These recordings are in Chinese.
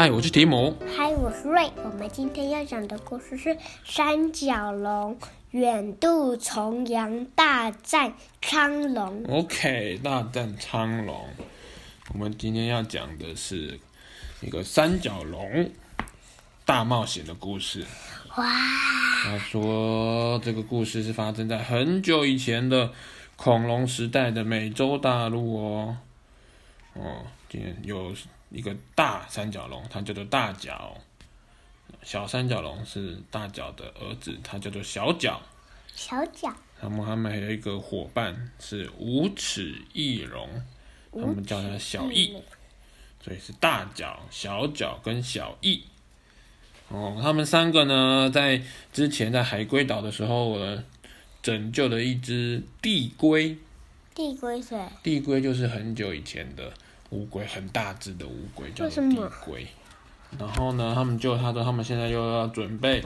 嗨，我是提姆。嗨，我是瑞。我们今天要讲的故事是《三角龙远渡重洋大战苍龙》。OK，大战苍龙。我们今天要讲的是一个三角龙大冒险的故事。哇！他说这个故事是发生在很久以前的恐龙时代的美洲大陆哦。哦，今天有一个大三角龙，它叫做大角；小三角龙是大角的儿子，它叫做小角。小角。那么他们还有一个伙伴是无齿翼龙，他们叫它小翼，所以是大角、小角跟小翼。哦，他们三个呢，在之前在海龟岛的时候呢，拯救了一只地龟。地龟是？地龟就是很久以前的乌龟，很大只的乌龟，叫龟。然后呢，他们就他说他们现在又要准备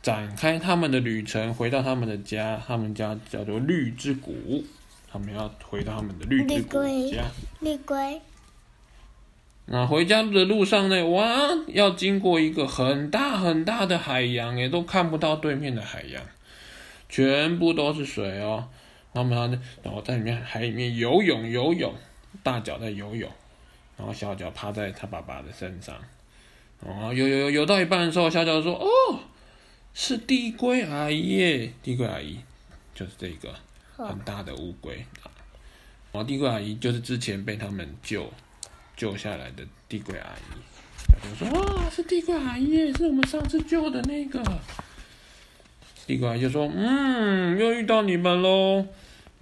展开他们的旅程，回到他们的家，他们家叫做绿之谷，他们要回到他们的绿之谷家。绿龟。那回家的路上呢，哇，要经过一个很大很大的海洋，也都看不到对面的海洋，全部都是水哦。他们呢，然后在里面海里面游泳游泳，大脚在游泳，然后小脚趴在他爸爸的身上，然后游游游游到一半的时候，小脚说：“哦，是地龟阿姨耶，帝龟阿姨就是这个很大的乌龟。”然后帝龟阿姨就是之前被他们救。救下来的地龟阿姨，小脚说：“哇，是地龟阿姨，是我们上次救的那个。”地龟阿姨就说：“嗯，又遇到你们喽，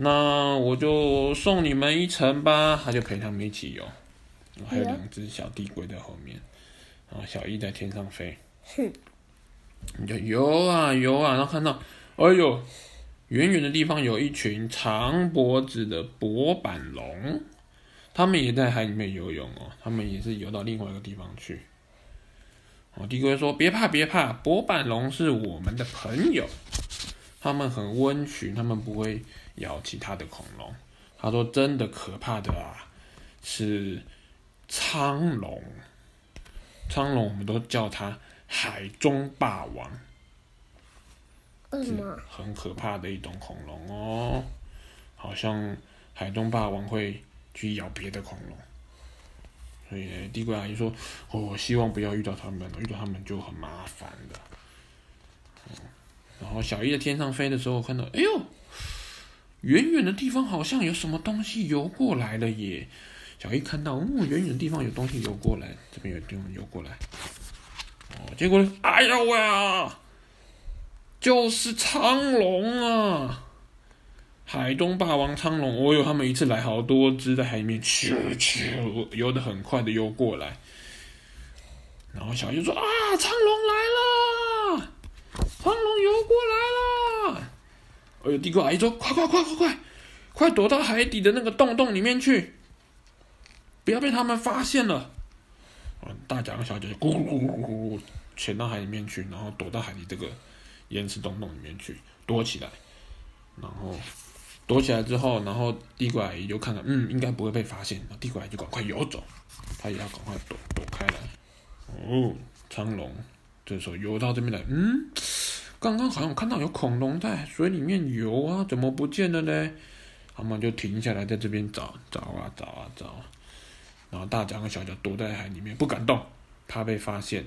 那我就送你们一程吧。”他就陪他们一起游，还有两只小帝龟在后面，然后小翼在天上飞。哼，你就游啊游啊，然后看到，哎呦，远远的地方有一群长脖子的薄板龙。他们也在海里面游泳哦，他们也是游到另外一个地方去。哦，地龟说：“别怕，别怕，薄板龙是我们的朋友，他们很温驯，他们不会咬其他的恐龙。”他说：“真的可怕的啊，是苍龙，苍龙我们都叫它海中霸王。是？很可怕的一种恐龙哦，好像海中霸王会。”去咬别的恐龙，所以地龟阿姨说：“我、哦、希望不要遇到他们，遇到他们就很麻烦的。”然后小翼在天上飞的时候，看到，哎呦，远远的地方好像有什么东西游过来了耶！小翼看到，哦，远远的地方有东西游过来，这边有地方游过来。哦，结果，哎呦喂啊，就是苍龙啊！海东霸王苍龙，哦呦，他们一次来好多只，在海里面咻咻游得很快的游过来。然后小鱼说：“啊，苍龙来了，苍龙游过来了。”哎呦，帝龟阿姨说：“快快快快快，快躲到海底的那个洞洞里面去，不要被他们发现了。”大脚和小脚就咕咕咕咕咕咕潜到海里面去，然后躲到海底这个岩石洞洞里面去躲起来，然后。躲起来之后，然后帝龟阿姨就看看，嗯，应该不会被发现。帝龟阿姨就赶快游走，他也要赶快躲躲开来。哦，苍龙这时候游到这边来，嗯，刚刚好像看到有恐龙在水里面游啊，怎么不见了呢？他们就停下来在这边找找啊找啊找。然后大脚和小脚躲在海里面不敢动，怕被发现。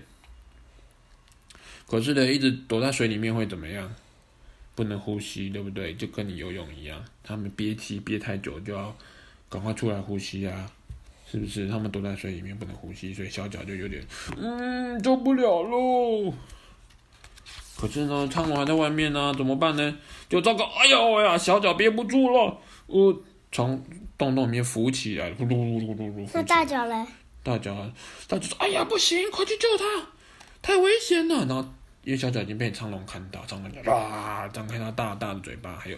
可是呢，一直躲在水里面会怎么样？不能呼吸，对不对？就跟你游泳一样，他们憋气憋太久，就要赶快出来呼吸啊，是不是？他们躲在水里面不能呼吸，所以小脚就有点，嗯，受不了喽。可是呢，苍龙还在外面呢，怎么办呢？就糟糕，哎呦呀，小脚憋不住了，我从洞洞里面浮起来，噜噜噜噜噜。那大脚嘞？大脚，大脚说：“哎呀，不行，快去救他，太危险了。”然后。因为小脚已经被苍龙看到，苍龙就哇张开它大大的嘴巴，还有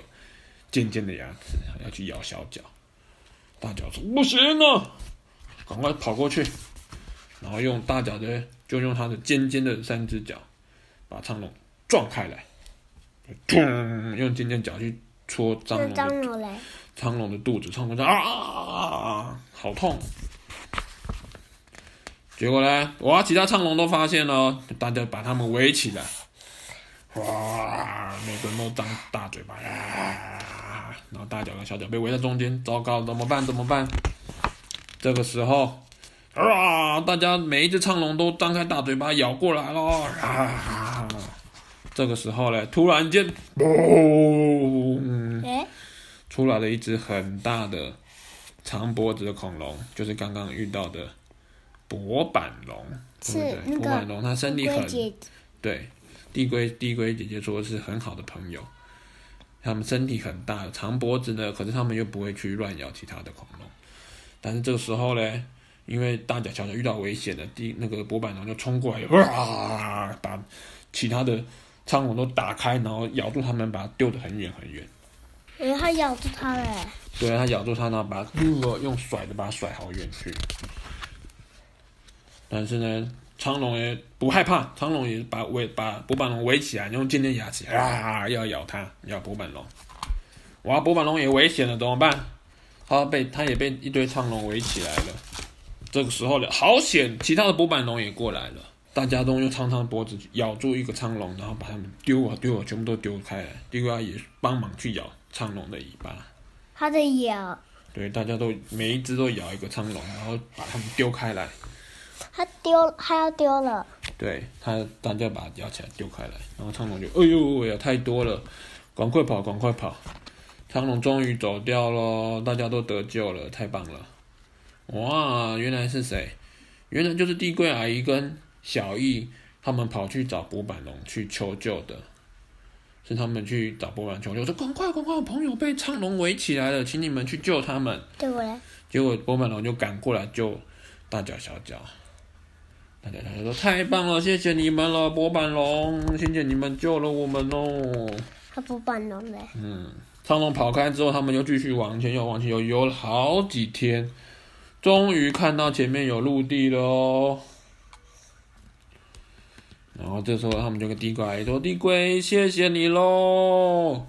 尖尖的牙齿，要去咬小脚。大脚说：“不行啊，赶快跑过去，然后用大脚的，就用它的尖尖的三只脚，把苍龙撞开来，用尖尖角去戳苍龙的苍龙的肚子，苍龙说啊，好痛！结果呢，哇，其他苍龙都发现了，大家把他们围起来，哇，每个人都张大嘴巴，啊，然后大脚跟小脚被围在中间，糟糕，怎么办？怎么办？这个时候，啊，大家每一只苍龙都张开大嘴巴咬过来了，啊，这个时候呢，突然间，嘣，欸，出来了一只很大的长脖子的恐龙，就是刚刚遇到的。薄板龙是对不对？薄板龙它身体很姐姐对，地龟地龟姐姐说是很好的朋友，它们身体很大，长脖子呢，可是它们又不会去乱咬其他的恐龙。但是这个时候呢，因为大脚小脚遇到危险了，第那个薄板龙就冲过来，哇，把其他的苍龙都打开，然后咬住他们，把它丢得很远很远。哎，它咬住它了。对啊，它咬住它，然后把它用甩的把它甩好远去。但是呢，苍龙也不害怕，苍龙也把围把柏板龙围起来，用尖尖牙齿啊要咬它，咬柏板龙。哇，柏板龙也危险了，怎么办？它被它也被一堆苍龙围起来了。这个时候呢，好险，其他的柏板龙也过来了，大家都用长长的脖子咬住一个苍龙，然后把它们丢啊丢啊，全部都丢开来。地瓜也帮忙去咬苍龙的尾巴。它的咬。对，大家都每一只都咬一个苍龙，然后把它们丢开来。它丢，它要丢了。对它，大家把它咬起来丢开来，然后苍龙就，哎呦哎呀，太多了，赶快跑，赶快跑！苍龙终于走掉了，大家都得救了，太棒了！哇，原来是谁？原来就是地龟阿姨跟小易他们跑去找柏板龙去求救的，是他们去找柏板求救，说赶快赶快，我朋友被苍龙围起来了，请你们去救他们。对？结果柏板龙就赶过来救大脚小脚。大脚小脚说太棒了，谢谢你们了，柏板龙，谢谢你们救了我们哦。他柏板龙嘞？嗯，苍龙跑开之后，他们又继续往前游，往前游，游了好几天，终于看到前面有陆地了哦。然后这时候他们就跟地龟说：“地龟，谢谢你喽，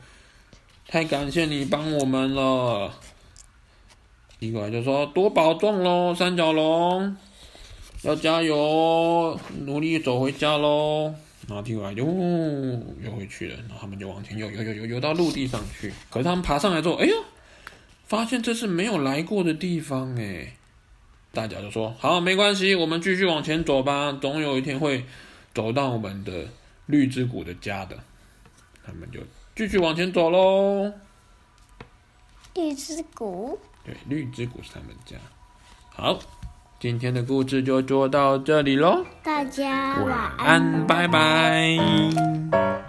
太感谢你帮我们了。”地龟就说：“多保重喽，三角龙。”要加油，努力走回家喽！然后听完就游回去了，然后他们就往前游，游游游游到陆地上去。可是他们爬上来之后，哎呦，发现这是没有来过的地方哎！大家就说：“好，没关系，我们继续往前走吧，总有一天会走到我们的绿之谷的家的。”他们就继续往前走喽。绿之谷？对，绿之谷是他们家。好。今天的故事就做到这里喽，大家晚安，晚安，拜拜。